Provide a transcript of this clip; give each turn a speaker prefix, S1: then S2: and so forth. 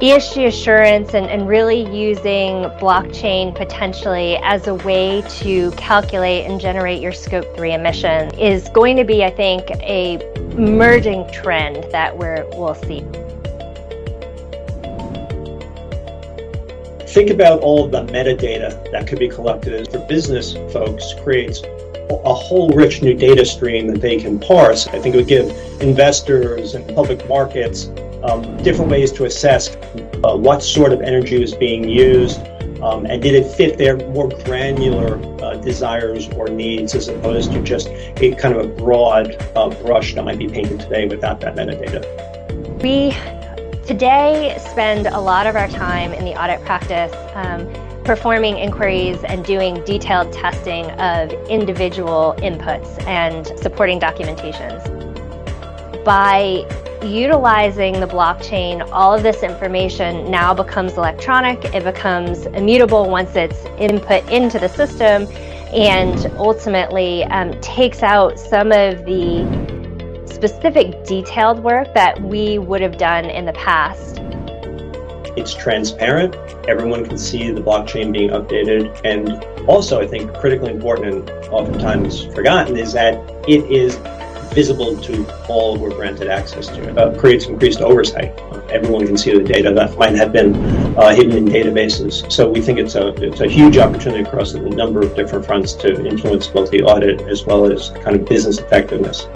S1: ESG assurance and, and really using blockchain potentially as a way to calculate and generate your scope 3 emission is going to be, I think, a merging trend that we're, we'll see.
S2: Think about all the metadata that could be collected for business folks creates a whole rich new data stream that they can parse. I think it would give investors and public markets um, different ways to assess uh, what sort of energy was being used um, and did it fit their more granular uh, desires or needs as opposed to just a kind of a broad uh, brush that might be painted today without that metadata.
S1: We today spend a lot of our time in the audit practice um, performing inquiries and doing detailed testing of individual inputs and supporting documentations. By utilizing the blockchain, all of this information now becomes electronic, it becomes immutable once it's input into the system, and ultimately um, takes out some of the specific detailed work that we would have done in the past.
S2: It's transparent. Everyone can see the blockchain being updated. And also, I think critically important and oftentimes forgotten is that it is visible to all who are granted access to it. Uh, creates increased oversight. everyone can see the data that might have been uh, hidden in databases. So we think it's a it's a huge opportunity across a number of different fronts to influence both the audit as well as kind of business effectiveness.